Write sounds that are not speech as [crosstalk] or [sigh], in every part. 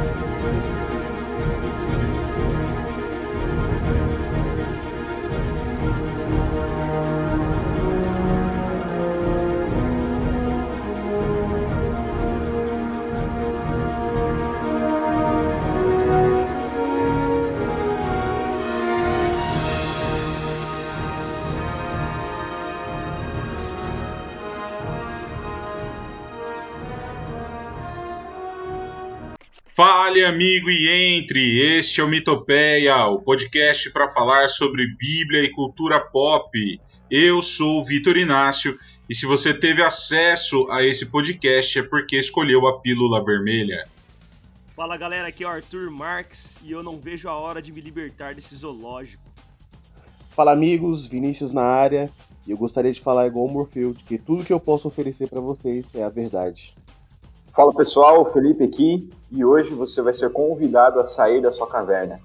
Música Fale, amigo, e entre. Este é o Mitopeia, o podcast para falar sobre Bíblia e cultura pop. Eu sou o Vitor Inácio e se você teve acesso a esse podcast é porque escolheu a pílula vermelha. Fala galera, aqui é o Arthur Marques e eu não vejo a hora de me libertar desse zoológico. Fala amigos, Vinícius na área e eu gostaria de falar igual o Morfield que tudo que eu posso oferecer para vocês é a verdade. Fala pessoal, Felipe aqui e hoje você vai ser convidado a sair da sua caverna.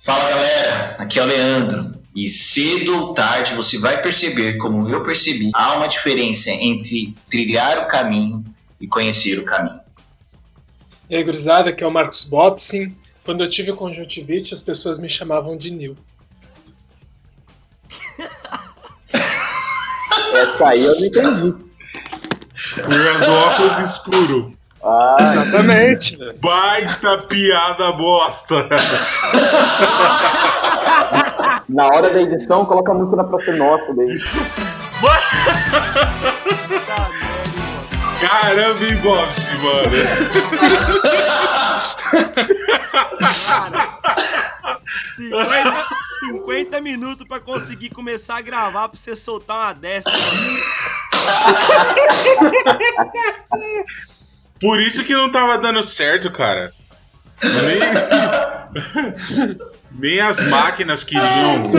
Fala galera, aqui é o Leandro e cedo ou tarde você vai perceber, como eu percebi, há uma diferença entre trilhar o caminho e conhecer o caminho. E aí, gurizada, aqui é o Marcos Bobson. Quando eu tive conjuntivite, as pessoas me chamavam de Nil. [laughs] Essa aí eu não entendi. Com óculos escuro. Ah, Exatamente. Baita piada bosta. na hora da edição, coloca a música da Praça Nossa daí. Mano. Caramba, hein, Bobs, mano. Cara, 50, 50 minutos pra conseguir começar a gravar pra você soltar uma dessa. Por isso que não tava dando certo, cara. Nem, [laughs] Nem as máquinas queriam.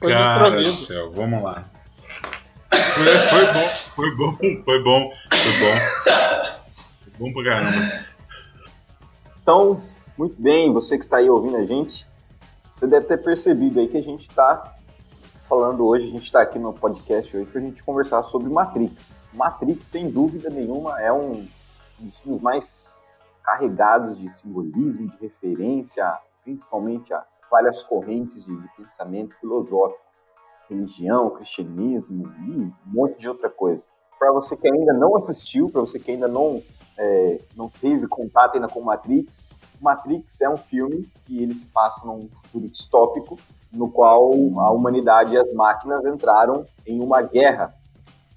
Foi Cara do céu, vamos lá. Foi, foi bom, foi bom, foi bom, foi bom. Foi bom pra caramba. Então, muito bem, você que está aí ouvindo a gente, você deve ter percebido aí que a gente está falando hoje, a gente está aqui no podcast hoje para a gente conversar sobre Matrix. Matrix, sem dúvida nenhuma, é um dos filmes mais carregados de simbolismo, de referência, principalmente a várias correntes de, de pensamento filosófico, religião, cristianismo e um monte de outra coisa. Para você que ainda não assistiu, para você que ainda não é, não teve contato ainda com Matrix, Matrix é um filme que ele se passa num futuro distópico, no qual a humanidade e as máquinas entraram em uma guerra.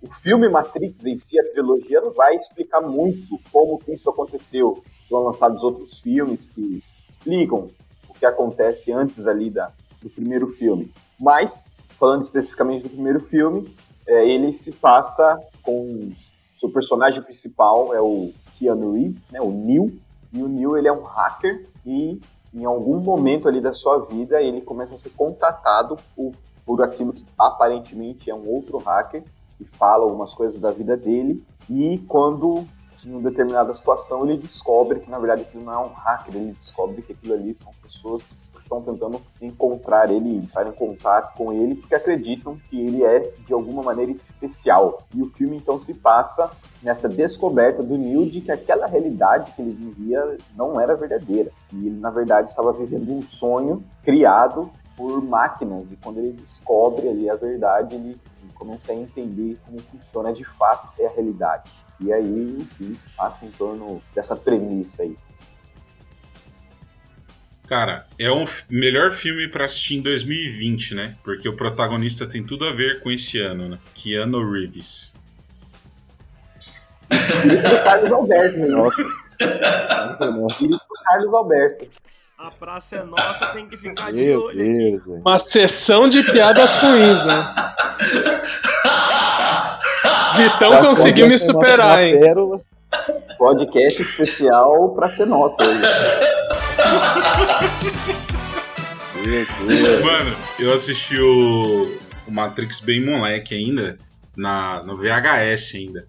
O filme Matrix em si, a trilogia, não vai explicar muito como que isso aconteceu. Foram lançados outros filmes que explicam o que acontece antes ali da, do primeiro filme. Mas, falando especificamente do primeiro filme, é, ele se passa com seu personagem principal é o Keanu Reeves, né, o Neo, e o Neo ele é um hacker e em algum momento ali da sua vida ele começa a ser contatado por, por aquilo que aparentemente é um outro hacker e fala algumas coisas da vida dele e quando em uma determinada situação ele descobre que na verdade aquilo não é um hacker, ele descobre que aquilo ali são pessoas que estão tentando encontrar ele, entrar em contato com ele porque acreditam que ele é de alguma maneira especial. E o filme então se passa nessa descoberta do Neil de que aquela realidade que ele vivia não era verdadeira. E ele, na verdade, estava vivendo um sonho criado por máquinas. E quando ele descobre ali a verdade, ele, começa a entender como funciona de fato é a realidade. E aí o filme se passa em torno dessa premissa aí. Cara, é o f- melhor filme pra assistir em 2020, né? Porque o protagonista tem tudo a ver com esse ano, né? Keanu Reeves. Espírito do Carlos Alberto, né? Espírito do Carlos Alberto. A praça é nossa, tem que ficar de Meu olho. Deus. Uma sessão de piadas ruins, né? [laughs] Vitão conseguiu me superar, hein? pérola. Podcast especial pra ser nosso hoje. [laughs] Mano, eu assisti o, o Matrix bem moleque ainda, na, no VHS ainda.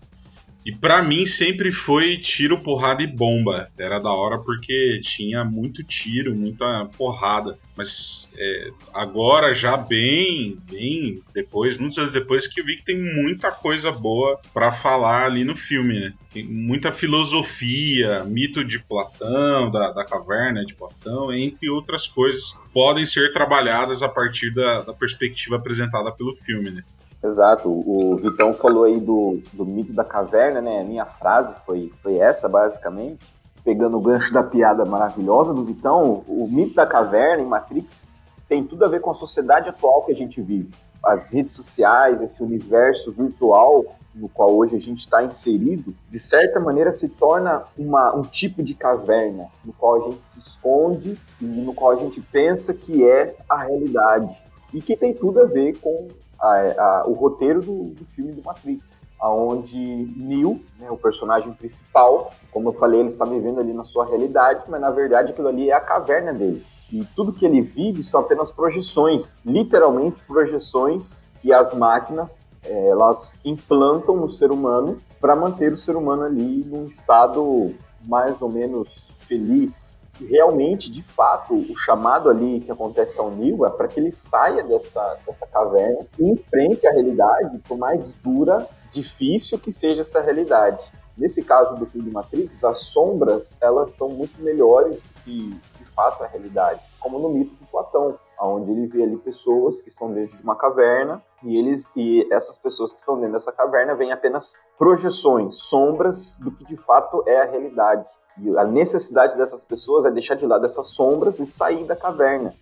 E para mim sempre foi tiro, porrada e bomba. Era da hora porque tinha muito tiro, muita porrada. Mas é, agora já bem, bem depois, muitos anos depois, que vi que tem muita coisa boa para falar ali no filme, né? Tem muita filosofia, mito de Platão, da, da caverna de Platão, entre outras coisas, podem ser trabalhadas a partir da, da perspectiva apresentada pelo filme, né? Exato, o Vitão falou aí do, do mito da caverna, né? A minha frase foi, foi essa, basicamente. Pegando o gancho da piada maravilhosa do Vitão, o mito da caverna em Matrix tem tudo a ver com a sociedade atual que a gente vive. As redes sociais, esse universo virtual no qual hoje a gente está inserido, de certa maneira se torna uma, um tipo de caverna, no qual a gente se esconde e no qual a gente pensa que é a realidade. E que tem tudo a ver com a, a, o roteiro do, do, filme do Matrix, aonde Neo, né, o personagem principal, como eu falei, ele está vivendo ali na sua realidade, mas na verdade aquilo ali é a caverna dele. E tudo que ele vive são apenas projeções, literalmente projeções que as máquinas é, elas implantam no ser humano para manter o ser humano ali num estado mais ou menos feliz. Realmente, de fato, o chamado ali que acontece ao Neo é para que ele saia dessa, dessa caverna e enfrente a realidade, por mais dura, difícil que seja essa realidade. Nesse caso do filme de Matrix, as sombras elas são muito melhores do que, de fato, a realidade, como no mito de Platão onde ele vê ali pessoas que estão dentro de uma caverna e eles e essas pessoas que estão dentro dessa caverna veem apenas projeções, sombras do que de fato é a realidade. E a necessidade dessas pessoas é deixar de lado essas sombras e sair da caverna,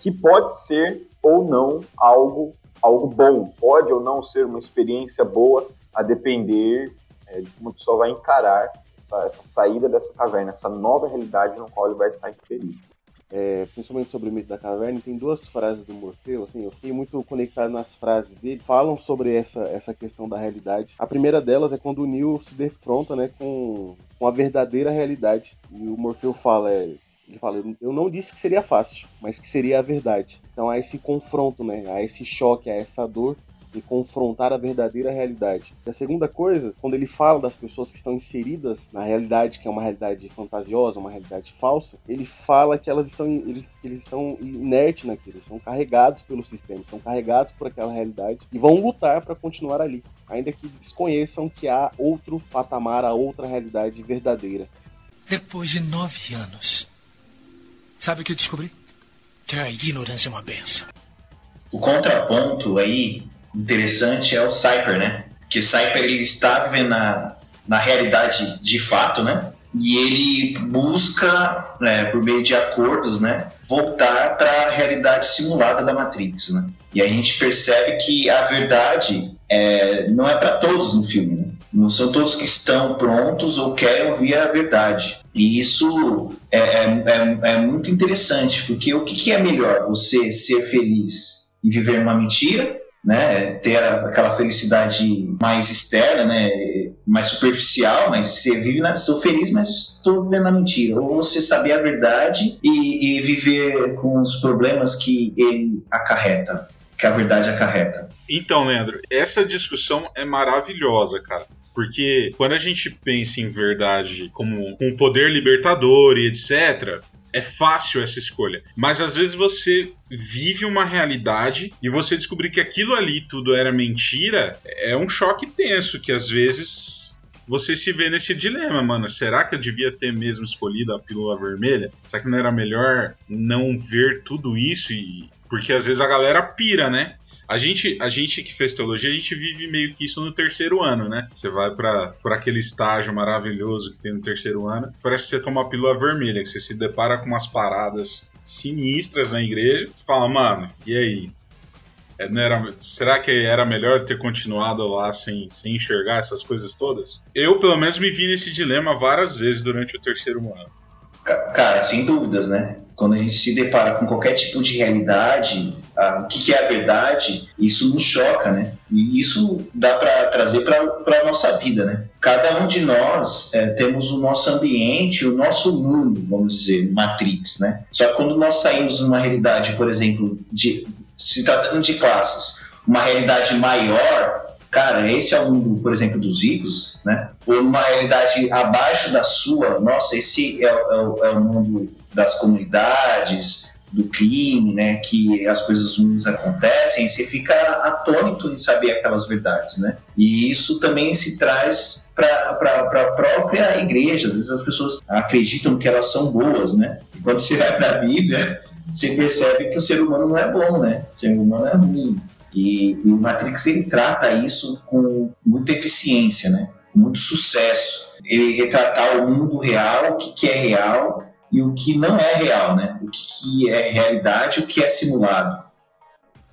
que pode ser ou não algo algo bom, pode ou não ser uma experiência boa, a depender é, de como a pessoa vai encarar essa, essa saída dessa caverna, essa nova realidade no qual ele vai estar inserido é, principalmente sobre o mito da caverna, tem duas frases do Morfeu, assim, eu fiquei muito conectado nas frases dele, falam sobre essa, essa questão da realidade. A primeira delas é quando o Neo se defronta, né, com, com a verdadeira realidade. E o Morfeu fala, é, ele fala, eu não disse que seria fácil, mas que seria a verdade. Então há esse confronto, né, há esse choque, há essa dor e confrontar a verdadeira realidade. E a segunda coisa, quando ele fala das pessoas que estão inseridas na realidade, que é uma realidade fantasiosa, uma realidade falsa, ele fala que elas estão, eles, que eles estão inertes naquilo, estão carregados pelo sistema, estão carregados por aquela realidade e vão lutar para continuar ali, ainda que desconheçam que há outro patamar, há outra realidade verdadeira. Depois de nove anos, sabe o que eu descobri? Que a ignorância é uma benção. O contraponto aí interessante é o Cyper, né? Que Cyper ele está vivendo na, na realidade de fato, né? E ele busca, né, por meio de acordos, né, voltar para a realidade simulada da Matrix, né? E a gente percebe que a verdade é, não é para todos no filme, né? Não são todos que estão prontos ou querem ouvir a verdade. E isso é, é, é, é muito interessante, porque o que, que é melhor? Você ser feliz e viver uma mentira né, ter aquela felicidade mais externa, né, mais superficial, mas você vive na, sou feliz, mas estou vivendo a mentira. Ou você saber a verdade e, e viver com os problemas que ele acarreta, que a verdade acarreta. Então, Leandro, essa discussão é maravilhosa, cara. Porque quando a gente pensa em verdade como um poder libertador e etc., é fácil essa escolha. Mas às vezes você vive uma realidade e você descobrir que aquilo ali tudo era mentira, é um choque tenso que às vezes você se vê nesse dilema, mano. Será que eu devia ter mesmo escolhido a pílula vermelha? Será que não era melhor não ver tudo isso e porque às vezes a galera pira, né? A gente, a gente que fez teologia, a gente vive meio que isso no terceiro ano, né? Você vai para aquele estágio maravilhoso que tem no terceiro ano, parece que você toma uma pílula vermelha, que você se depara com umas paradas sinistras na igreja, e fala, mano, e aí? É, era, será que era melhor ter continuado lá sem, sem enxergar essas coisas todas? Eu, pelo menos, me vi nesse dilema várias vezes durante o terceiro ano. Cara, sem dúvidas, né? Quando a gente se depara com qualquer tipo de realidade, ah, o que, que, é a verdade, isso nos choca, né? E isso dá para trazer para a nossa vida, né? Cada um de nós é, temos o nosso ambiente, o nosso mundo, vamos dizer, Matrix, né? Só que quando nós saímos numa realidade, por exemplo, de se tratando de classes, uma realidade maior, cara, esse é o mundo, por exemplo, dos ricos, né? Ou numa realidade abaixo da sua, nossa, esse é, é, é o mundo das comunidades, do crime, né, que as coisas ruins acontecem, você fica atônito em saber aquelas verdades, né? E isso também se traz para a própria igreja. Às vezes as pessoas acreditam que elas são boas, né? E quando você vai para a Bíblia, você percebe que o ser humano não é bom, né? O ser humano é ruim. E, e o Matrix ele trata isso com muita eficiência, né? Com muito sucesso. Ele retratar o mundo real, o que, que é real e o que não é real, né? O que, é realidade, o que é simulado.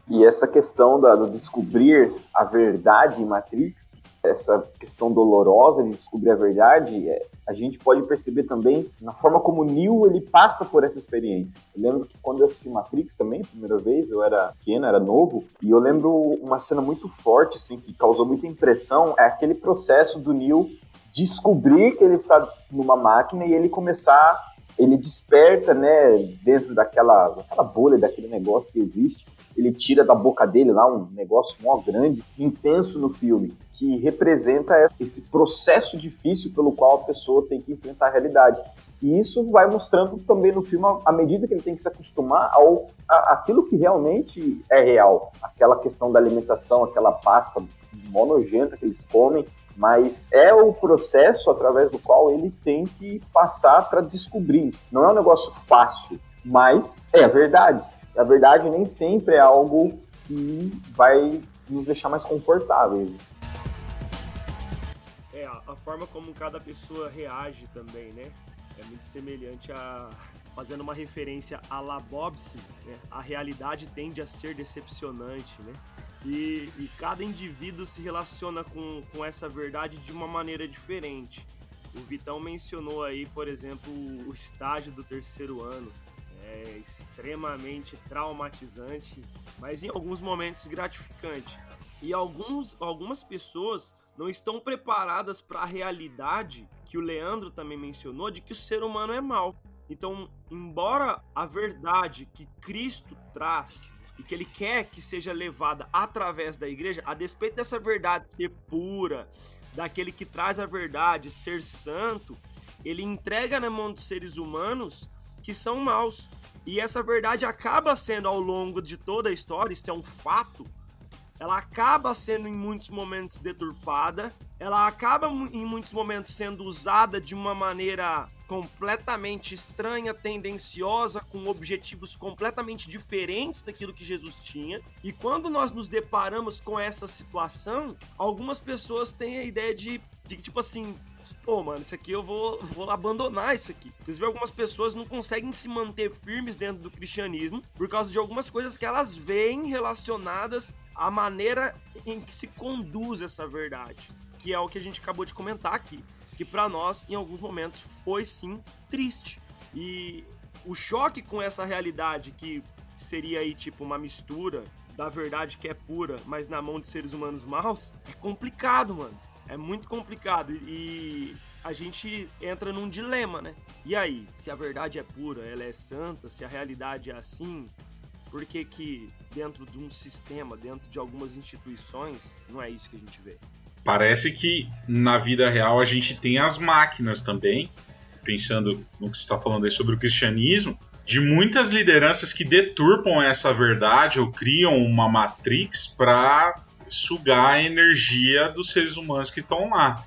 E essa questão da, do descobrir a verdade em Matrix, essa questão dolorosa de descobrir a verdade, é, a gente pode perceber também na forma como Neo ele passa por essa experiência. Eu lembro que quando eu assisti Matrix também, primeira vez, eu era pequeno, era novo, e eu lembro uma cena muito forte, assim, que causou muita impressão, é aquele processo do Neo descobrir que ele está numa máquina e ele começar ele desperta, né, dentro daquela, daquela bolha, daquele negócio que existe, ele tira da boca dele lá um negócio mó grande, intenso no filme, que representa esse processo difícil pelo qual a pessoa tem que enfrentar a realidade. E isso vai mostrando também no filme à medida que ele tem que se acostumar ao a, aquilo que realmente é real. Aquela questão da alimentação, aquela pasta monogenta que eles comem, mas é o processo através do qual ele tem que passar para descobrir. Não é um negócio fácil, mas é a verdade. A verdade nem sempre é algo que vai nos deixar mais confortáveis. É, a forma como cada pessoa reage também, né? É muito semelhante a [laughs] fazendo uma referência a La né? a realidade tende a ser decepcionante, né? E, e, cada indivíduo se relaciona com, com essa verdade de uma maneira diferente. O Vitão mencionou aí, por exemplo, o estágio do terceiro ano. É extremamente traumatizante, mas em alguns momentos gratificante. E alguns, algumas pessoas não estão preparadas para a realidade que o Leandro também mencionou de que o ser humano é mau. Então, embora a verdade que Cristo traz e que ele quer que seja levada através da igreja, a despeito dessa verdade ser pura, daquele que traz a verdade ser santo, ele entrega na mão dos seres humanos que são maus. E essa verdade acaba sendo ao longo de toda a história, isso é um fato, ela acaba sendo em muitos momentos deturpada, ela acaba em muitos momentos sendo usada de uma maneira completamente estranha, tendenciosa, com objetivos completamente diferentes daquilo que Jesus tinha. E quando nós nos deparamos com essa situação, algumas pessoas têm a ideia de, de tipo assim, pô, mano, isso aqui eu vou, vou abandonar isso aqui. Inclusive, algumas pessoas não conseguem se manter firmes dentro do cristianismo por causa de algumas coisas que elas veem relacionadas à maneira em que se conduz essa verdade, que é o que a gente acabou de comentar aqui, que para nós, em alguns momentos, foi sim triste. E o choque com essa realidade que seria aí tipo uma mistura da verdade que é pura, mas na mão de seres humanos maus, é complicado, mano. É muito complicado e a gente entra num dilema, né? E aí, se a verdade é pura, ela é santa, se a realidade é assim, por que que dentro de um sistema, dentro de algumas instituições, não é isso que a gente vê? Parece que na vida real a gente tem as máquinas também, pensando no que você está falando aí sobre o cristianismo, de muitas lideranças que deturpam essa verdade ou criam uma matrix para sugar a energia dos seres humanos que estão lá.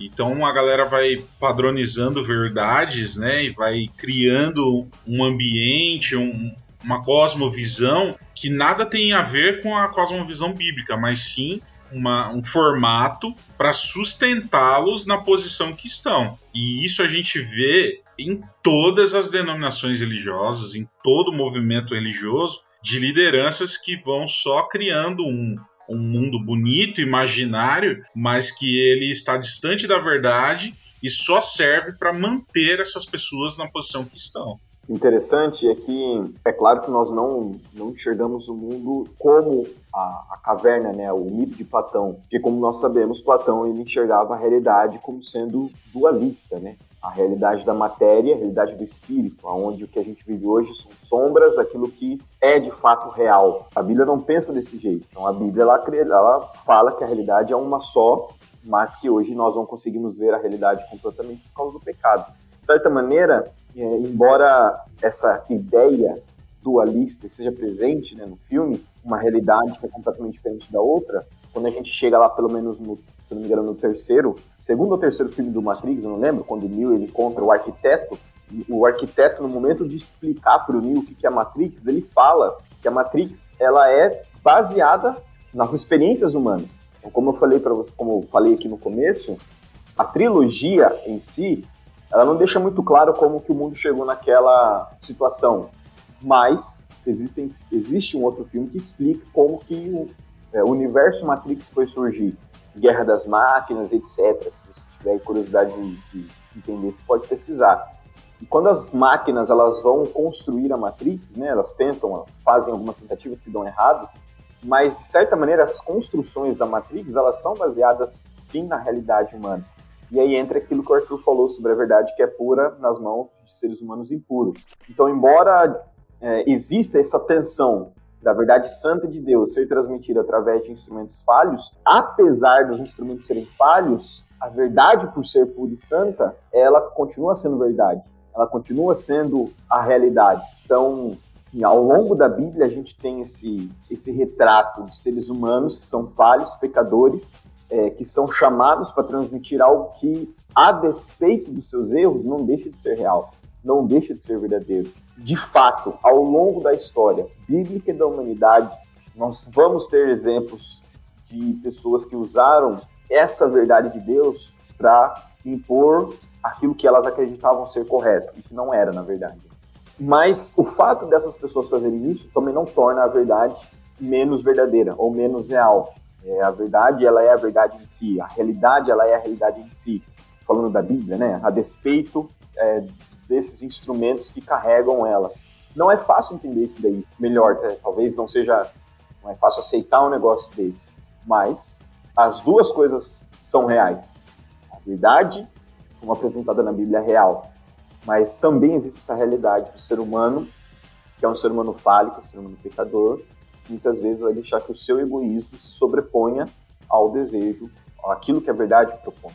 Então a galera vai padronizando verdades, né, e vai criando um ambiente, um, uma cosmovisão que nada tem a ver com a cosmovisão bíblica, mas sim uma, um formato para sustentá-los na posição que estão. E isso a gente vê em todas as denominações religiosas, em todo movimento religioso, de lideranças que vão só criando um, um mundo bonito, imaginário, mas que ele está distante da verdade e só serve para manter essas pessoas na posição que estão. Interessante é que é claro que nós não, não enxergamos o mundo como a, a, caverna, né, o mito de Platão, porque como nós sabemos, Platão ele enxergava a realidade como sendo dualista, né? A realidade da matéria, a realidade do espírito, onde o que a gente vive hoje são sombras daquilo que é de fato real. A Bíblia não pensa desse jeito. Então a Bíblia ela, ela fala que a realidade é uma só, mas que hoje nós não conseguimos ver a realidade completamente por causa do pecado. De certa maneira, é, embora essa ideia dualista esteja presente né, no filme, uma realidade que é completamente diferente da outra, quando a gente chega lá, pelo menos no, se não me engano, no terceiro, segundo ou terceiro filme do Matrix, eu não lembro, quando o Neo ele encontra o arquiteto, o arquiteto, no momento de explicar para o Neo o que é a Matrix, ele fala que a Matrix ela é baseada nas experiências humanas. Então, como eu falei para você, como eu falei aqui no começo, a trilogia em si, ela não deixa muito claro como que o mundo chegou naquela situação, mas existem, existe um outro filme que explica como que é, o universo Matrix foi surgir, Guerra das Máquinas, etc. Se você tiver curiosidade de, de entender, você pode pesquisar. E quando as máquinas elas vão construir a Matrix, né, elas tentam, elas fazem algumas tentativas que dão errado, mas de certa maneira as construções da Matrix elas são baseadas sim na realidade humana. E aí entra aquilo que o Arthur falou sobre a verdade que é pura nas mãos de seres humanos impuros. Então, embora é, exista essa tensão da verdade santa de Deus ser transmitida através de instrumentos falhos, apesar dos instrumentos serem falhos, a verdade por ser pura e santa, ela continua sendo verdade. Ela continua sendo a realidade. Então, ao longo da Bíblia, a gente tem esse, esse retrato de seres humanos que são falhos, pecadores, é, que são chamados para transmitir algo que, a despeito dos seus erros, não deixa de ser real, não deixa de ser verdadeiro de fato, ao longo da história bíblica da humanidade, nós vamos ter exemplos de pessoas que usaram essa verdade de Deus para impor aquilo que elas acreditavam ser correto e que não era, na verdade. Mas o fato dessas pessoas fazerem isso também não torna a verdade menos verdadeira ou menos real. É, a verdade, ela é a verdade em si. A realidade, ela é a realidade em si. Falando da Bíblia, né? A despeito é, desses instrumentos que carregam ela. Não é fácil entender isso daí. Melhor, né? talvez não seja, não é fácil aceitar um negócio desse. Mas as duas coisas são reais. A verdade, como apresentada na Bíblia, é real. Mas também existe essa realidade do ser humano, que é um ser humano fálico, um ser humano pecador, muitas vezes vai deixar que o seu egoísmo se sobreponha ao desejo, àquilo que a verdade propõe.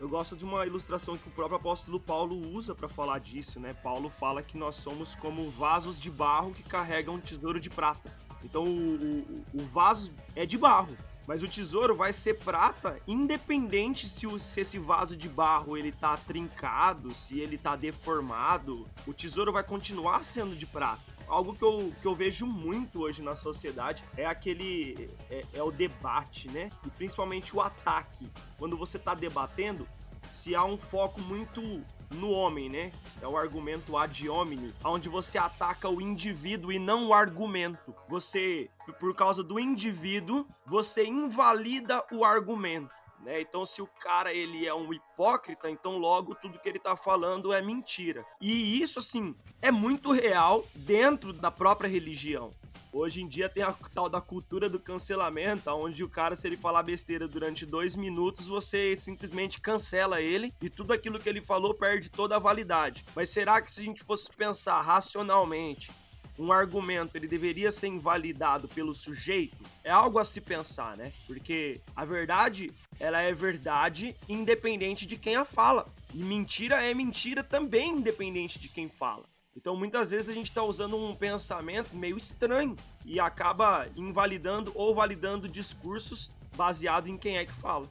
Eu gosto de uma ilustração que o próprio apóstolo Paulo usa para falar disso, né? Paulo fala que nós somos como vasos de barro que carregam um tesouro de prata. Então o, o, o vaso é de barro, mas o tesouro vai ser prata, independente se, o, se, esse vaso de barro ele tá trincado, se ele tá deformado, o tesouro vai continuar sendo de prata algo que eu, que eu vejo muito hoje na sociedade é aquele. É, é, o debate, né? E principalmente o ataque. Quando você tá debatendo, se há um foco muito no homem, né? É o argumento ad hominem, onde você ataca o indivíduo e não o argumento. Você, por causa do indivíduo, você invalida o argumento. Né? Então, se o cara ele é um hipócrita, então logo tudo que ele tá falando é mentira. E isso, assim, é muito real dentro da própria religião. Hoje em dia tem a tal da cultura do cancelamento, onde o cara, se ele falar besteira durante dois minutos, você simplesmente cancela ele e tudo aquilo que ele falou perde toda a validade. Mas será que se a gente fosse pensar racionalmente um argumento ele deveria ser invalidado pelo sujeito, é algo a se pensar, né? Porque a verdade, ela é verdade independente de quem a fala. E mentira é mentira também independente de quem fala. Então muitas vezes a gente está usando um pensamento meio estranho e acaba invalidando ou validando discursos baseado em quem é que fala.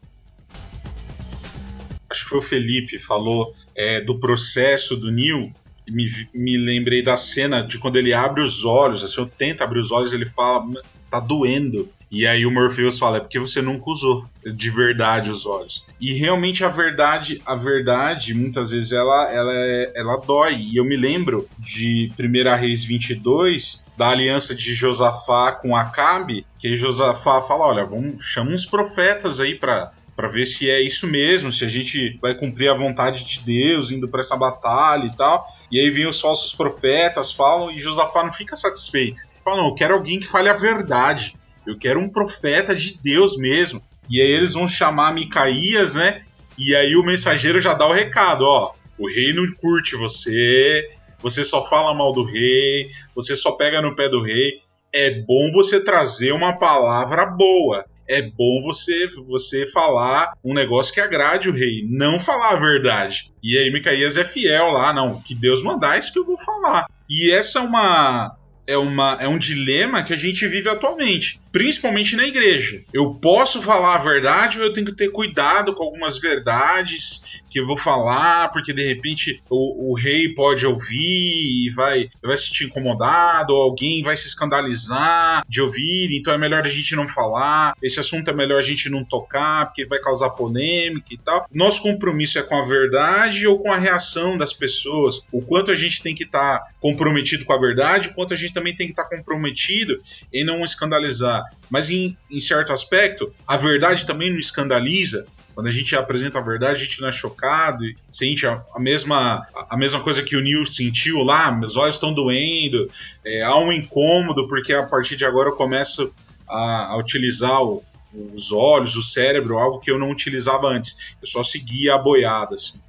Acho que foi o Felipe falou é, do processo do Neil me, me lembrei da cena de quando ele abre os olhos, assim, eu tento abrir os olhos ele fala, tá doendo. E aí o Morpheus fala, é porque você nunca usou de verdade os olhos. E realmente a verdade, a verdade, muitas vezes ela, ela, é, ela dói. E eu me lembro de 1 Reis 22, da aliança de Josafá com Acabe, que Josafá fala, olha, vamos, chama uns profetas aí para para ver se é isso mesmo, se a gente vai cumprir a vontade de Deus indo para essa batalha e tal. E aí vem os falsos profetas, falam, e Josafá não fica satisfeito. Fala, não, eu quero alguém que fale a verdade. Eu quero um profeta de Deus mesmo. E aí eles vão chamar Micaías, né? E aí o mensageiro já dá o recado, ó. O rei não curte você, você só fala mal do rei, você só pega no pé do rei. É bom você trazer uma palavra boa. É bom você você falar um negócio que agrade o rei, não falar a verdade. E aí Micaías é fiel lá, não, que Deus mandar é isso que eu vou falar. E essa é uma é, uma, é um dilema que a gente vive atualmente, principalmente na igreja. Eu posso falar a verdade ou eu tenho que ter cuidado com algumas verdades que eu vou falar, porque de repente o, o rei pode ouvir e vai, vai se sentir incomodado, ou alguém vai se escandalizar de ouvir, então é melhor a gente não falar. Esse assunto é melhor a gente não tocar, porque vai causar polêmica e tal. Nosso compromisso é com a verdade ou com a reação das pessoas, o quanto a gente tem que estar tá comprometido com a verdade, o quanto a gente também tem que estar tá comprometido em não escandalizar. Mas em, em certo aspecto, a verdade também não escandaliza, quando a gente apresenta a verdade, a gente não é chocado e sente a, a mesma, a mesma coisa que o Neil sentiu lá, meus olhos estão doendo, é, há um incômodo, porque a partir de agora eu começo a, a utilizar o, os olhos, o cérebro, algo que eu não utilizava antes. Eu só seguia a boiada. Assim.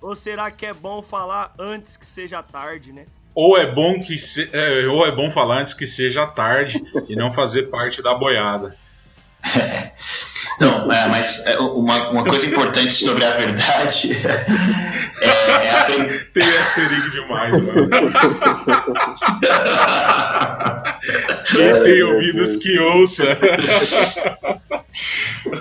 Ou será que é bom falar antes que seja tarde, né? Ou é bom que se, é, ou é bom falar antes que seja tarde e não fazer parte da boiada. [laughs] Não, é, mas é, uma, uma coisa importante sobre a verdade [laughs] é, é a prim... Tem asterisco demais, mano. [laughs] Quem tem ouvidos que ouça.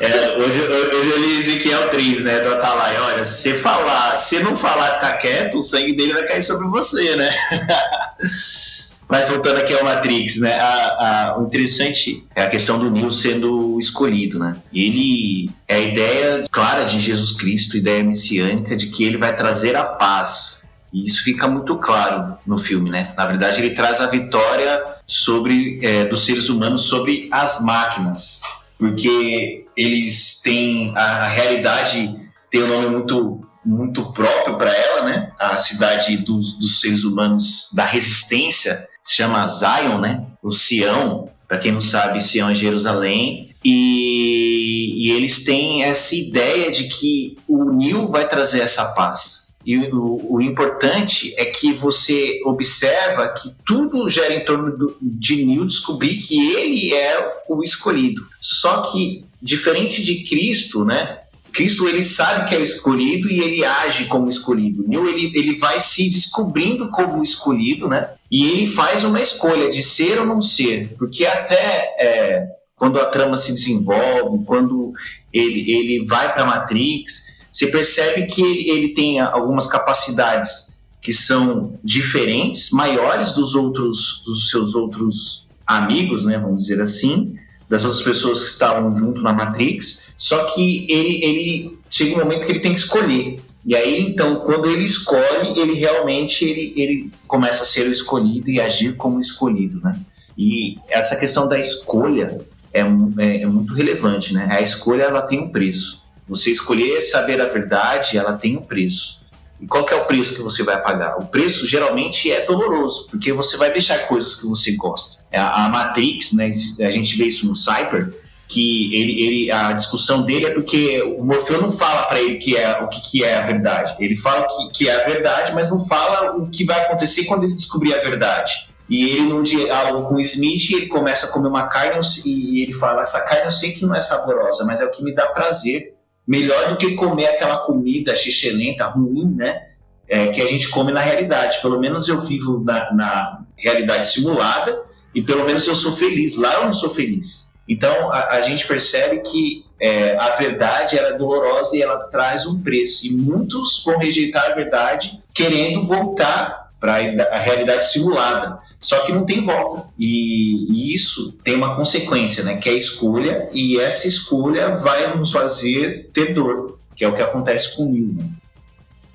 É, hoje, hoje eu li Ezequiel 3, né, do Atalai. Olha, se falar, se não falar ficar quieto, o sangue dele vai cair sobre você, né? [laughs] Mas voltando aqui ao Matrix, né? A, a, o interessante é a questão do Neo sendo escolhido, né? Ele é a ideia clara de Jesus Cristo, ideia messiânica de que ele vai trazer a paz. E isso fica muito claro no filme, né? Na verdade, ele traz a vitória sobre é, dos seres humanos sobre as máquinas, porque eles têm a, realidade tem um nome muito muito próprio para ela, né? A cidade dos, dos seres humanos da resistência se chama Zion, né? O Sião, para quem não sabe, Sião é Jerusalém. E, e, eles têm essa ideia de que o Nil vai trazer essa paz. E o, o importante é que você observa que tudo gera em torno do, de Nil descobrir que ele é o escolhido. Só que, diferente de Cristo, né? Cristo ele sabe que é o escolhido e ele age como escolhido. Neo ele, ele vai se descobrindo como escolhido, né? E ele faz uma escolha de ser ou não ser, porque até é, quando a trama se desenvolve, quando ele, ele vai para a Matrix, você percebe que ele, ele tem algumas capacidades que são diferentes, maiores dos outros, dos seus outros amigos, né? Vamos dizer assim, das outras pessoas que estavam junto na Matrix. Só que ele, ele chega um momento que ele tem que escolher. E aí, então, quando ele escolhe, ele realmente ele, ele começa a ser o escolhido e agir como escolhido, né? E essa questão da escolha é, é, é, muito relevante, né? A escolha, ela tem um preço. Você escolher saber a verdade, ela tem um preço. E qual que é o preço que você vai pagar? O preço, geralmente, é doloroso, porque você vai deixar coisas que você gosta. A, a Matrix, né? A gente vê isso no Cyber, que ele, ele, a discussão dele é porque o Morfeu não fala para ele que é, o que, que, é a verdade. Ele fala que, que é a verdade, mas não fala o que vai acontecer quando ele descobrir a verdade. E ele, num diálogo com o Smith, ele começa a comer uma carne e ele fala: Essa carne eu sei que não é saborosa, mas é o que me dá prazer. Melhor do que comer aquela comida xixelenta, ruim, né? É, que a gente come na realidade. Pelo menos eu vivo na, na realidade simulada e pelo menos eu sou feliz. Lá eu não sou feliz. Então a, a gente percebe que é, a verdade ela é dolorosa e ela traz um preço. E muitos vão rejeitar a verdade querendo voltar para a realidade simulada. Só que não tem volta. E, e, isso tem uma consequência, né? Que é a escolha, e essa escolha vai nos fazer ter dor, que é o que acontece com o Neil. Né?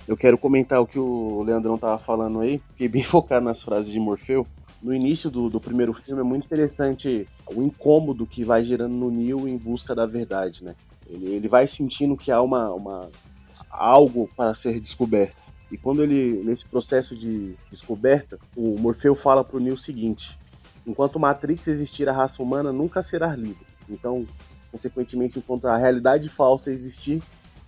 Eu quero comentar o que o Leandrão tava falando aí, fiquei bem [laughs] focado nas frases de Morfeu no início do, do primeiro filme é muito interessante o incômodo que vai gerando no Neo em busca da verdade, né? Ele, ele vai sentindo que há uma, uma algo para ser descoberto. E quando ele, nesse processo de descoberta, o Morfeu fala para o Neo o seguinte: enquanto Matrix existir, a raça humana nunca será livre. Então, consequentemente, enquanto a realidade falsa existir,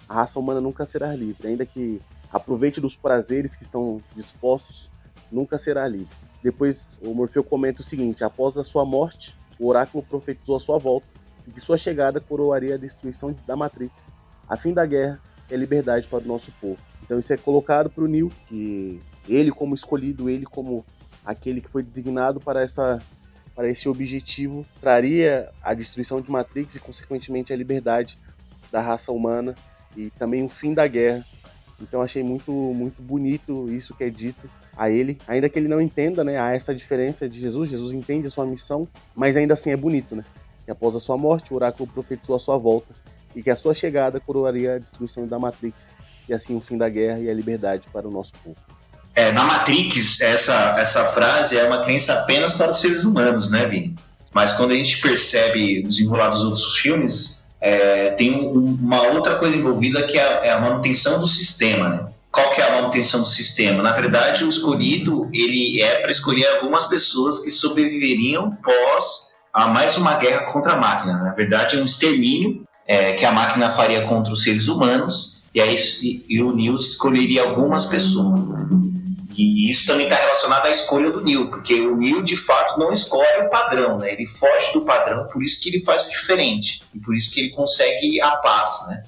a raça humana nunca será livre. Ainda que aproveite dos prazeres que estão dispostos, nunca será livre. Depois o Morfeu comenta o seguinte: após a sua morte, o oráculo profetizou a sua volta e que sua chegada coroaria a destruição da Matrix, a fim da guerra e a liberdade para o nosso povo. Então isso é colocado para o Neil, que ele como escolhido, ele como aquele que foi designado para essa para esse objetivo, traria a destruição de Matrix e consequentemente a liberdade da raça humana e também o fim da guerra. Então achei muito muito bonito isso que é dito a ele, ainda que ele não entenda, né, há essa diferença de Jesus, Jesus entende a sua missão, mas ainda assim é bonito, né? E após a sua morte, o oráculo profetizou a sua volta e que a sua chegada coroaria a destruição da Matrix e assim o fim da guerra e a liberdade para o nosso povo. É, na Matrix, essa, essa frase é uma crença apenas para os seres humanos, né, Vini? Mas quando a gente percebe o desenrolar dos outros filmes, é, tem um, uma outra coisa envolvida que é, é a manutenção do sistema, né? Qual que é a manutenção do sistema? Na verdade, o escolhido ele é para escolher algumas pessoas que sobreviveriam pós a mais uma guerra contra a máquina. Na verdade, é um extermínio é, que a máquina faria contra os seres humanos e aí e, e o Neo escolheria algumas pessoas. E isso também está relacionado à escolha do Neil, porque o Neil de fato não escolhe o padrão, né? Ele foge do padrão, por isso que ele faz o diferente e por isso que ele consegue a paz, né?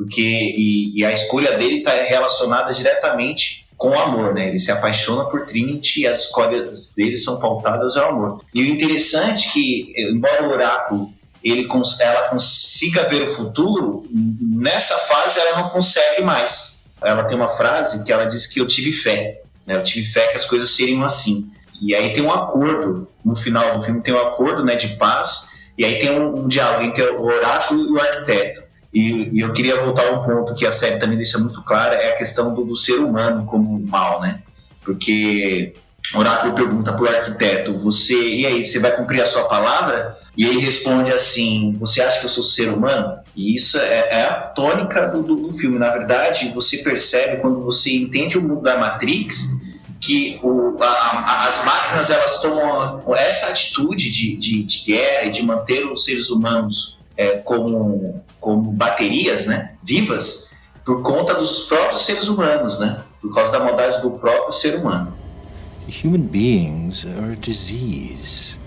Porque e, e a escolha dele está relacionada diretamente com o amor, né? Ele se apaixona por Trinity e as escolhas dele são pautadas ao amor. E o interessante é que, embora o oráculo ele, ela consiga ver o futuro, nessa fase ela não consegue mais. Ela tem uma frase que ela diz que eu tive fé. Né? Eu tive fé que as coisas seriam assim. E aí tem um acordo, no final do filme tem um acordo né, de paz, e aí tem um, um diálogo entre o oráculo e o arquiteto. E, e, eu queria voltar a um ponto que a série também deixa muito clara, é a questão do, do ser humano como mal, né? Porque oráculo pergunta para o arquiteto, você, e aí, você vai cumprir a sua palavra? E ele responde assim: Você acha que eu sou ser humano? E isso é, é a tônica do, do, do, filme. Na verdade, você percebe quando você entende o mundo da Matrix que o, a, a, as máquinas elas tomam essa atitude de, de, de, guerra e de manter os seres humanos é, como, como baterias né, vivas por conta dos próprios seres humanos, né, por causa da maldade do próprio ser humano. Human beings are a disease,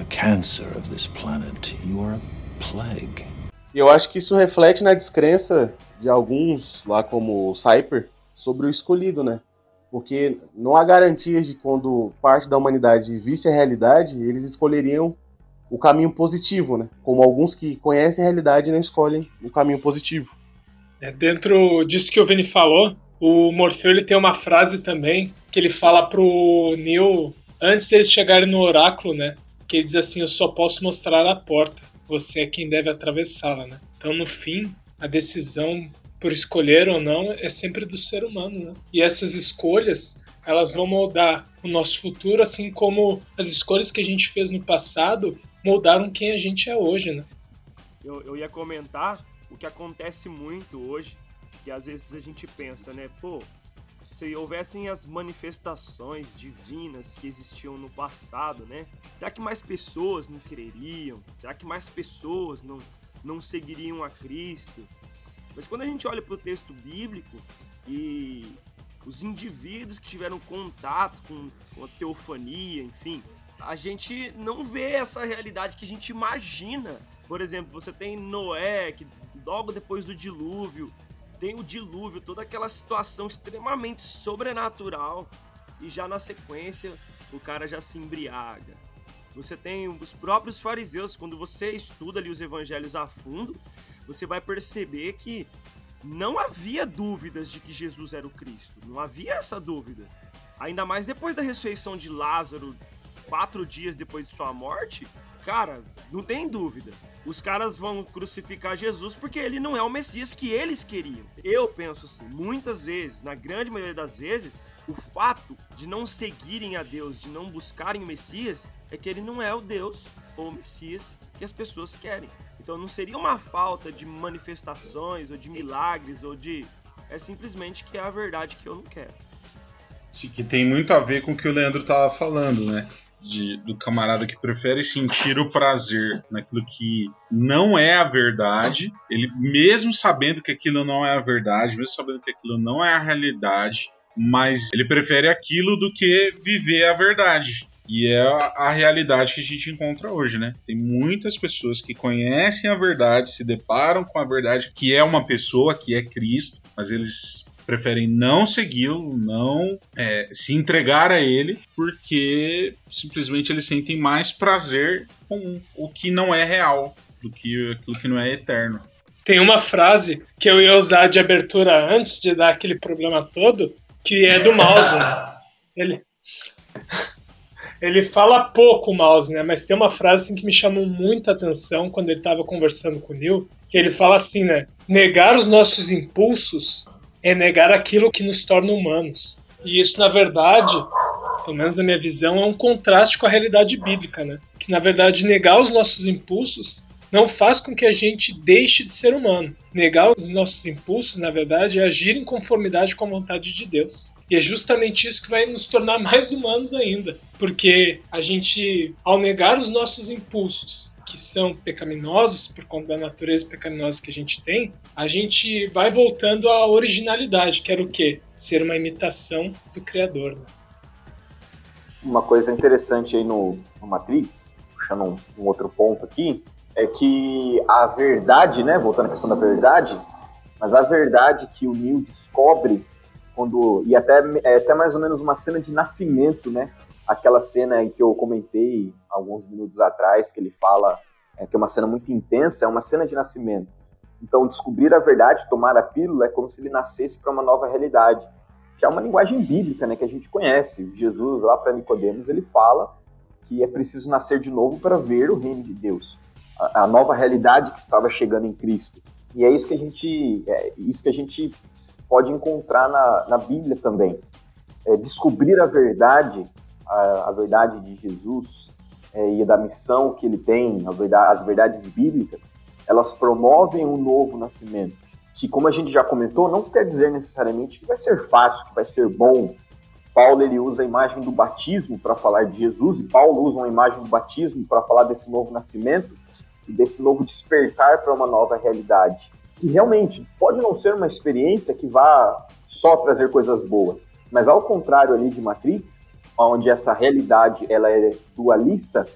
a cancer of this planet. You are a plague. Eu acho que isso reflete na descrença de alguns lá como o Cyper sobre o escolhido, né? porque não há garantias de quando parte da humanidade visse a realidade, eles escolheriam o caminho positivo, né? Como alguns que conhecem a realidade não escolhem o caminho positivo. É, dentro disso que o Vini falou, o Morfeu ele tem uma frase também que ele fala pro Neo antes deles chegarem no oráculo, né? Que ele diz assim: Eu só posso mostrar a porta, você é quem deve atravessá-la, né? Então, no fim, a decisão por escolher ou não, é sempre do ser humano, né? E essas escolhas, elas vão moldar o nosso futuro, assim como as escolhas que a gente fez no passado moldaram quem a gente é hoje, né? Eu, eu ia comentar o que acontece muito hoje, que às vezes a gente pensa, né? Pô, se houvessem as manifestações divinas que existiam no passado, né? Será que mais pessoas não creriam? Será que mais pessoas não, não seguiriam a Cristo? Mas quando a gente olha para o texto bíblico e os indivíduos que tiveram contato com, com a teofania, enfim, a gente não vê essa realidade que a gente imagina. Por exemplo, você tem Noé, que logo depois do dilúvio, tem o dilúvio, toda aquela situação extremamente sobrenatural, e já na sequência o cara já se embriaga. Você tem os próprios fariseus, quando você estuda ali os evangelhos a fundo, você vai perceber que não havia dúvidas de que Jesus era o Cristo. Não havia essa dúvida. Ainda mais depois da ressurreição de Lázaro, quatro dias depois de sua morte. Cara, não tem dúvida. Os caras vão crucificar Jesus porque ele não é o Messias que eles queriam. Eu penso assim, muitas vezes, na grande maioria das vezes, o fato de não seguirem a Deus, de não buscarem o Messias, é que ele não é o Deus ou o Messias que as pessoas querem. Então não seria uma falta de manifestações ou de milagres ou de. É simplesmente que é a verdade que eu não quero. Sim, que tem muito a ver com o que o Leandro estava falando, né? De, do camarada que prefere sentir o prazer naquilo que não é a verdade, ele mesmo sabendo que aquilo não é a verdade, mesmo sabendo que aquilo não é a realidade, mas ele prefere aquilo do que viver a verdade. E é a, realidade que a gente encontra hoje, né? Tem muitas pessoas que conhecem a verdade, se deparam com a verdade, que é uma pessoa, que é Cristo, mas eles preferem não segui-lo, não é, se entregar a ele, porque simplesmente eles sentem mais prazer com o que não é real do que aquilo que não é eterno. Tem uma frase que eu ia usar de abertura antes de dar aquele problema todo, que é do mouse. Né? [laughs] Ele ele fala pouco o mouse, né? Mas tem uma frase assim, que me chamou muita atenção quando ele estava conversando com o Neil, que ele fala assim, né? Negar os nossos impulsos é negar aquilo que nos torna humanos. E isso, na verdade, pelo menos na minha visão, é um contraste com a realidade bíblica, né? Que na verdade negar os nossos impulsos não faz com que a gente deixe de ser humano. Negar os nossos impulsos, na verdade, é agir em conformidade com a vontade de Deus. E é justamente isso que vai nos tornar [laughs] mais humanos ainda. Porque a gente, ao negar os nossos impulsos, que são pecaminosos por conta da natureza pecaminosa que a gente tem, a gente vai voltando à originalidade, que era o quê? Ser uma imitação do Criador. Né? Uma coisa interessante aí no, no Matrix, puxando um, um outro ponto aqui, é que a verdade, né, voltando à questão da verdade, mas a verdade que o Neil descobre quando e até é até mais ou menos uma cena de nascimento, né? Aquela cena em que eu comentei alguns minutos atrás que ele fala é, que é uma cena muito intensa, é uma cena de nascimento. Então, descobrir a verdade, tomar a pílula, é como se ele nascesse para uma nova realidade, que é uma linguagem bíblica, né, que a gente conhece. Jesus lá para Nicodemos ele fala que é preciso nascer de novo para ver o reino de Deus a, nova realidade que estava chegando em Cristo. E é isso que a gente, é isso que a gente pode encontrar na, na Bíblia também. É descobrir a verdade, a, a verdade de Jesus é, e da missão que ele tem, verdade, as verdades bíblicas, elas promovem um novo nascimento. Que, como a gente já comentou, não quer dizer necessariamente que vai ser fácil, que vai ser bom. Paulo ele usa a imagem do batismo para falar de Jesus, e Paulo usa uma imagem do batismo para falar desse novo nascimento e desse novo despertar para uma nova realidade. Que realmente pode não ser uma experiência que vá só trazer coisas boas, mas ao contrário ali de Matrix, onde essa realidade ela é dualista,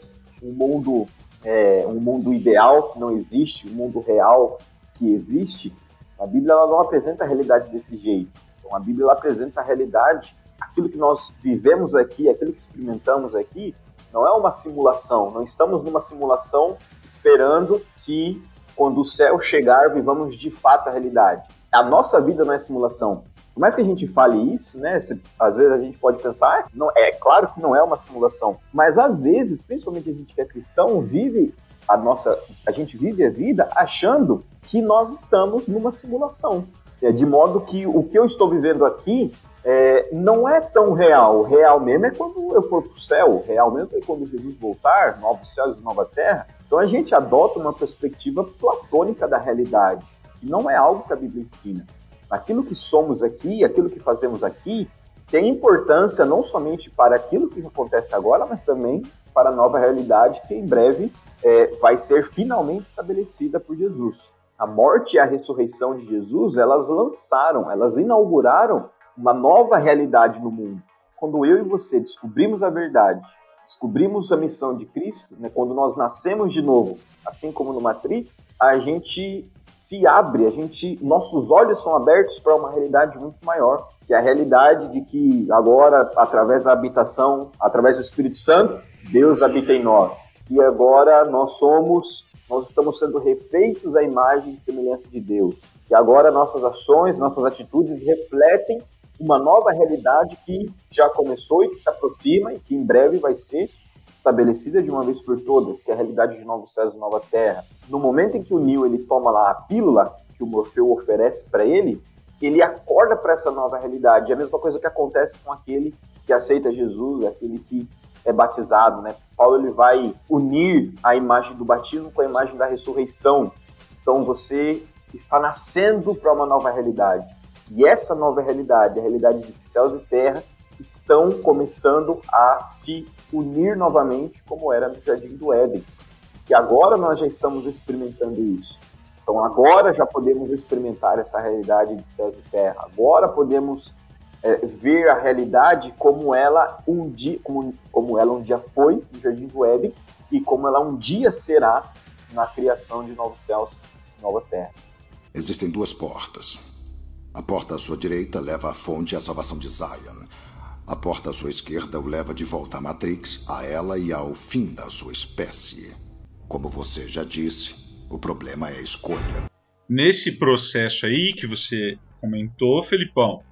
um mundo é, um mundo ideal que não existe, um mundo real que existe, a Bíblia ela não apresenta a realidade desse jeito. Então a Bíblia ela apresenta a realidade, aquilo que nós vivemos aqui, aquilo que experimentamos aqui, não é uma simulação, não estamos numa simulação esperando que quando o céu chegar vivamos de fato a realidade. A nossa vida não é simulação. Por mais que a gente fale isso, né, se, às vezes a gente pode pensar, ah, não, é claro que não é uma simulação, mas às vezes, principalmente a gente que é cristão, vive a nossa, a gente vive a vida achando que nós estamos numa simulação, é, de modo que o que eu estou vivendo aqui é, não é tão real. Real mesmo é quando eu for para o céu, real mesmo é quando Jesus voltar, novos céus e nova terra. Então a gente adota uma perspectiva platônica da realidade, que não é algo que a Bíblia ensina. Aquilo que somos aqui, aquilo que fazemos aqui, tem importância não somente para aquilo que acontece agora, mas também para a nova realidade que em breve é, vai ser finalmente estabelecida por Jesus. A morte e a ressurreição de Jesus, elas lançaram, elas inauguraram uma nova realidade no mundo. Quando eu e você descobrimos a verdade, descobrimos a missão de Cristo, né, quando nós nascemos de novo, assim como no Matrix, a gente se abre, a gente, nossos olhos são abertos para uma realidade muito maior, que é a realidade de que agora, através da habitação, através do Espírito Santo, Deus habita em nós. E agora nós somos, nós estamos sendo refeitos à imagem e semelhança de Deus. E agora nossas ações, nossas atitudes refletem uma nova realidade que já começou e que se aproxima e que em breve vai ser estabelecida de uma vez por todas, que é a realidade de novos céus e nova terra. No momento em que o Neo ele toma lá a pílula que o Morfeu oferece para ele, ele acorda para essa nova realidade. É a mesma coisa que acontece com aquele que aceita Jesus, aquele que é batizado, né? Paulo ele vai unir a imagem do batismo com a imagem da ressurreição. Então você está nascendo para uma nova realidade. E essa nova realidade, a realidade de céus e terra, estão começando a se unir novamente como era no Jardim do Éden. Que agora nós já estamos experimentando isso. Então agora já podemos experimentar essa realidade de céus e terra. Agora podemos é, ver a realidade como ela um dia, como, como ela um dia foi no Jardim do Éden e como ela um dia será na criação de novos céus e nova terra. Existem duas portas. A porta à sua direita leva à fonte e à salvação de Zion. A porta à sua esquerda o leva de volta à Matrix, a ela e ao fim da sua espécie. Como você já disse, o problema é a escolha. Nesse processo aí que você comentou, Felipão,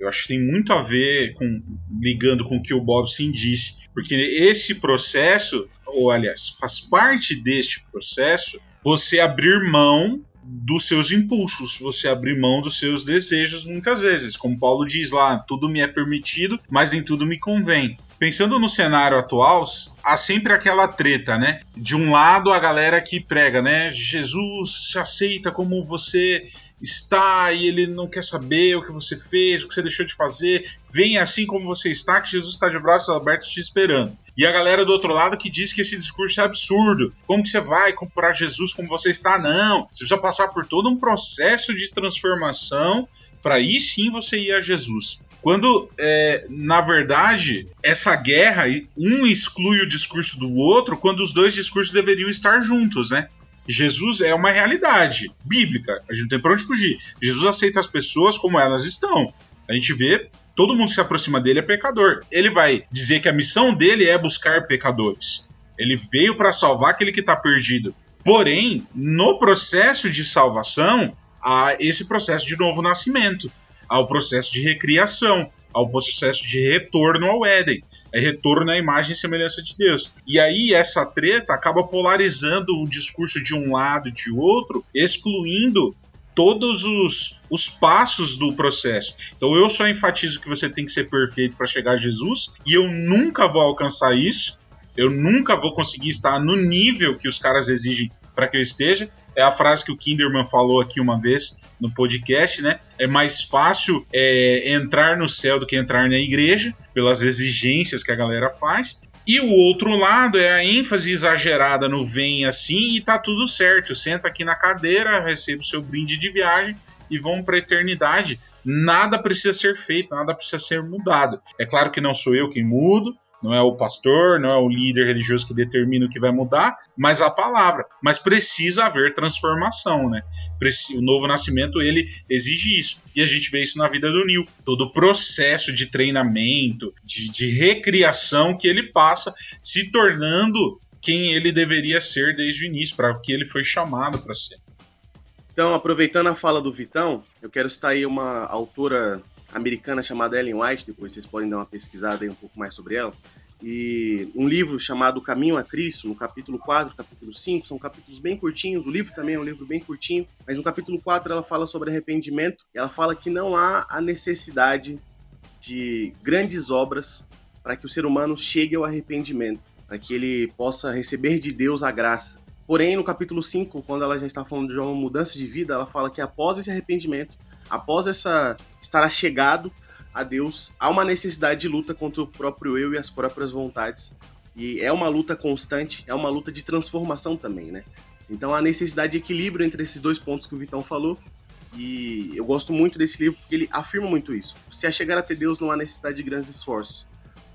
eu acho que tem muito a ver com ligando com o que o Bobson disse, porque esse processo, ou aliás, faz parte deste processo, você abrir mão dos seus impulsos, você abrir mão dos seus desejos muitas vezes. Como Paulo diz lá, tudo me é permitido, mas em tudo me convém. Pensando no cenário atual, há sempre aquela treta, né? De um lado a galera que prega, né? Jesus se aceita como você está e ele não quer saber o que você fez, o que você deixou de fazer. Venha assim como você está, que Jesus está de braços abertos te esperando. E a galera do outro lado que diz que esse discurso é absurdo. Como que você vai comprar Jesus como você está? Não. Você precisa passar por todo um processo de transformação para aí sim você ir a Jesus. Quando, é, na verdade, essa guerra, um exclui o discurso do outro, quando os dois discursos deveriam estar juntos, né? Jesus é uma realidade bíblica, a gente não tem pra onde fugir. Jesus aceita as pessoas como elas estão. A gente vê todo mundo que se aproxima dele é pecador. Ele vai dizer que a missão dele é buscar pecadores. Ele veio para salvar aquele que está perdido. Porém, no processo de salvação, há esse processo de novo nascimento, há o processo de recriação, há o processo de retorno ao Éden é retorno à imagem e semelhança de Deus. E aí essa treta acaba polarizando o discurso de um lado e de outro, excluindo todos os, os passos do processo. Então eu só enfatizo que você tem que ser perfeito para chegar a Jesus e eu nunca vou alcançar isso. Eu nunca vou conseguir estar no nível que os caras exigem para que eu esteja. É a frase que o Kinderman falou aqui uma vez no podcast, né? É mais fácil é, entrar no céu do que entrar na igreja, pelas exigências que a galera faz. E o outro lado é a ênfase exagerada no vem assim e tá tudo certo. Senta aqui na cadeira, receba o seu brinde de viagem e vão para eternidade. Nada precisa ser feito, nada precisa ser mudado. É claro que não sou eu quem mudo, não é o pastor, não é o líder religioso que determina o que vai mudar, mas a palavra. Mas precisa haver transformação, né? O novo nascimento ele exige isso. E a gente vê isso na vida do Nil. Todo o processo de treinamento, de, de recriação que ele passa, se tornando quem ele deveria ser desde o início, para o que ele foi chamado para ser. Então, aproveitando a fala do Vitão, eu quero citar aí uma autora americana chamada Ellen White, depois vocês podem dar uma pesquisada aí um pouco mais sobre ela. E um livro chamado Caminho a Cristo, no capítulo 4, capítulo 5, são capítulos bem curtinhos. O livro também é um livro bem curtinho, mas no capítulo 4 ela fala sobre arrependimento. Ela fala que não há a necessidade de grandes obras para que o ser humano chegue ao arrependimento, para que ele possa receber de Deus a graça. Porém, no capítulo 5, quando ela já está falando de uma mudança de vida, ela fala que após esse arrependimento, após essa estar chegado a Deus, há uma necessidade de luta contra o próprio eu e as próprias vontades. E é uma luta constante, é uma luta de transformação também, né? Então há necessidade de equilíbrio entre esses dois pontos que o Vitão falou. E eu gosto muito desse livro porque ele afirma muito isso. Se a chegar até Deus não há necessidade de grandes esforços.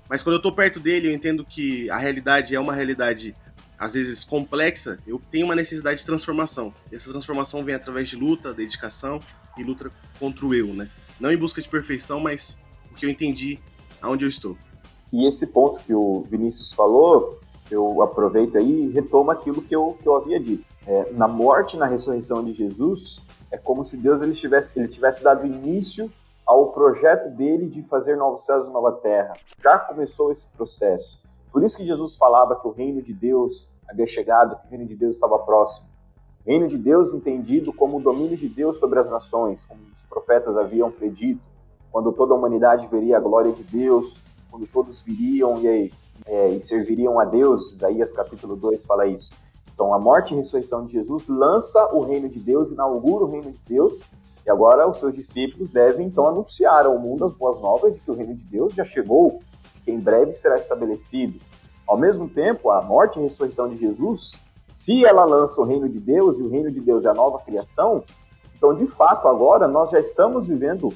Mas quando eu estou perto dele, eu entendo que a realidade é uma realidade às vezes complexa, eu tenho uma necessidade de transformação. E essa transformação vem através de luta, dedicação e luta contra o eu, né? Não em busca de perfeição, mas porque eu entendi aonde eu estou. E esse ponto que o Vinícius falou, eu aproveito aí e retomo aquilo que eu, que eu havia dito. É, na morte na ressurreição de Jesus, é como se Deus ele tivesse, ele tivesse dado início ao projeto dele de fazer novos céus e nova terra. Já começou esse processo. Por isso que Jesus falava que o reino de Deus havia chegado, que o reino de Deus estava próximo. Reino de Deus entendido como o domínio de Deus sobre as nações, como os profetas haviam predito, quando toda a humanidade veria a glória de Deus, quando todos viriam e, é, e serviriam a Deus, Isaías capítulo 2 fala isso. Então, a morte e ressurreição de Jesus lança o reino de Deus, inaugura o reino de Deus, e agora os seus discípulos devem então anunciar ao mundo as boas novas de que o reino de Deus já chegou, que em breve será estabelecido. Ao mesmo tempo, a morte e ressurreição de Jesus, se ela lança o reino de Deus e o reino de Deus é a nova criação, então de fato agora nós já estamos vivendo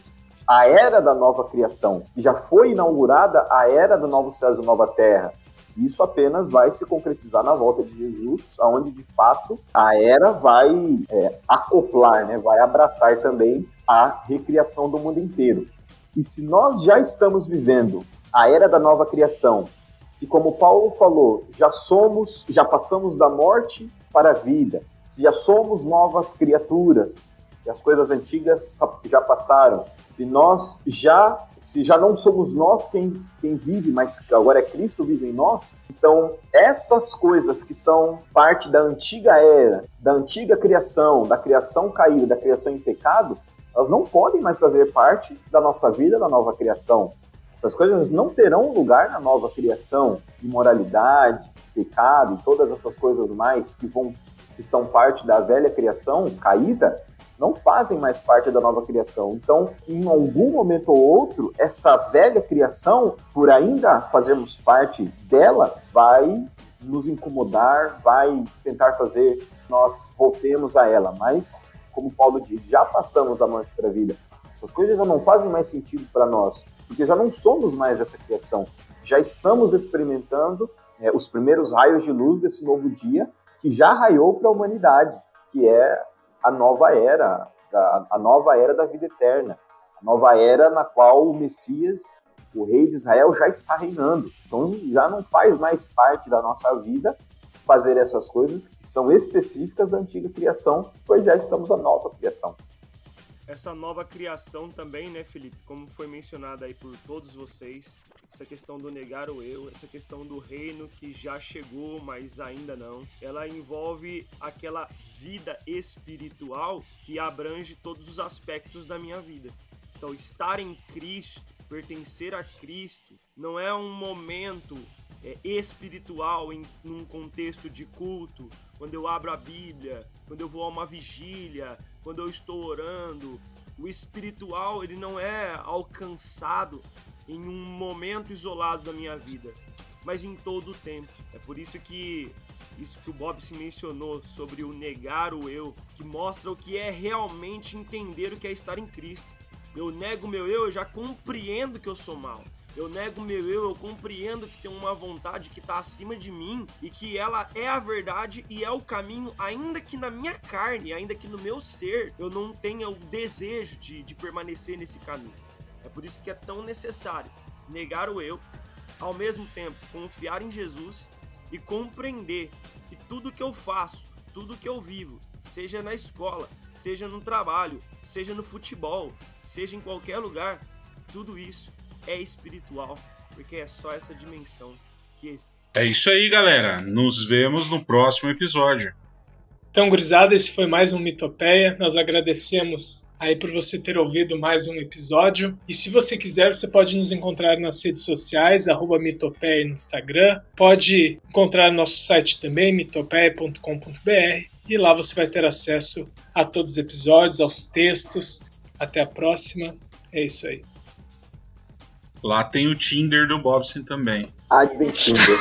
a era da nova criação, que já foi inaugurada a era do novo céu e nova terra. Isso apenas vai se concretizar na volta de Jesus, onde de fato a era vai é, acoplar, né, vai abraçar também a recriação do mundo inteiro. E se nós já estamos vivendo a era da nova criação, se como Paulo falou, já somos, já passamos da morte para a vida, se já somos novas criaturas, e as coisas antigas já passaram, se nós já, se já não somos nós quem, quem vive, mas agora é Cristo vive em nós, então essas coisas que são parte da antiga era, da antiga criação, da criação caída, da criação em pecado, elas não podem mais fazer parte da nossa vida, da nova criação. Essas coisas não terão lugar na nova criação, imoralidade, pecado e todas essas coisas mais que vão que são parte da velha criação caída, não fazem mais parte da nova criação. Então, em algum momento ou outro, essa velha criação, por ainda fazermos parte dela, vai nos incomodar, vai tentar fazer nós voltemos a ela. Mas, como Paulo diz, já passamos da morte para a vida. Essas coisas já não fazem mais sentido para nós, porque já não somos mais essa criação. Já estamos experimentando é, os primeiros raios de luz desse novo dia que já raiou para a humanidade, que é a nova era, a, a nova era da vida eterna, a nova era na qual o Messias, o rei de Israel, já está reinando. Então já não faz mais parte da nossa vida fazer essas coisas que são específicas da antiga criação, pois já estamos na nova criação essa nova criação também, né, Felipe? Como foi mencionado aí por todos vocês, essa questão do negar o eu, essa questão do reino que já chegou, mas ainda não. Ela envolve aquela vida espiritual que abrange todos os aspectos da minha vida. Então, estar em Cristo, pertencer a Cristo, não é um momento é, espiritual em um contexto de culto, quando eu abro a Bíblia, quando eu vou a uma vigília, quando eu estou orando. O espiritual ele não é alcançado em um momento isolado da minha vida, mas em todo o tempo. É por isso que isso que o Bob se mencionou sobre o negar o eu, que mostra o que é realmente entender o que é estar em Cristo. Eu nego meu eu, eu já compreendo que eu sou mal. Eu nego meu eu, eu compreendo que tem uma vontade que está acima de mim e que ela é a verdade e é o caminho, ainda que na minha carne, ainda que no meu ser, eu não tenha o desejo de, de permanecer nesse caminho. É por isso que é tão necessário negar o eu, ao mesmo tempo confiar em Jesus e compreender que tudo que eu faço, tudo que eu vivo, seja na escola, seja no trabalho, seja no futebol, seja em qualquer lugar, tudo isso é espiritual, porque é só essa dimensão que existe. É isso aí, galera. Nos vemos no próximo episódio. Então, gurizada, esse foi mais um Mitopeia. Nós agradecemos aí por você ter ouvido mais um episódio. E se você quiser, você pode nos encontrar nas redes sociais, arroba Mitopeia no Instagram. Pode encontrar nosso site também, mitopeia.com.br. E lá você vai ter acesso a todos os episódios, aos textos. Até a próxima. É isso aí. Lá tem o Tinder do Bobson também. Adventinder.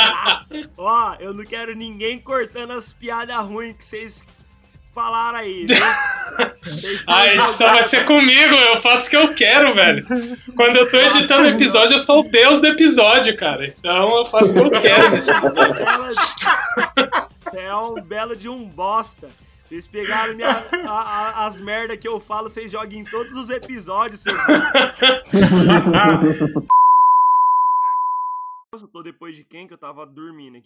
[laughs] Ó, eu não quero ninguém cortando as piadas ruins que vocês falaram aí. Né? [laughs] ah, isso só vai ser comigo, eu faço o que eu quero, velho. Quando eu tô editando o episódio, eu sou o deus do episódio, cara. Então eu faço o que eu quero. Nesse é um belo de um bosta. Vocês pegaram minha, a, a, as merdas que eu falo, vocês jogam em todos os episódios, seus. eu [laughs] tô depois de quem que eu tava dormindo aqui?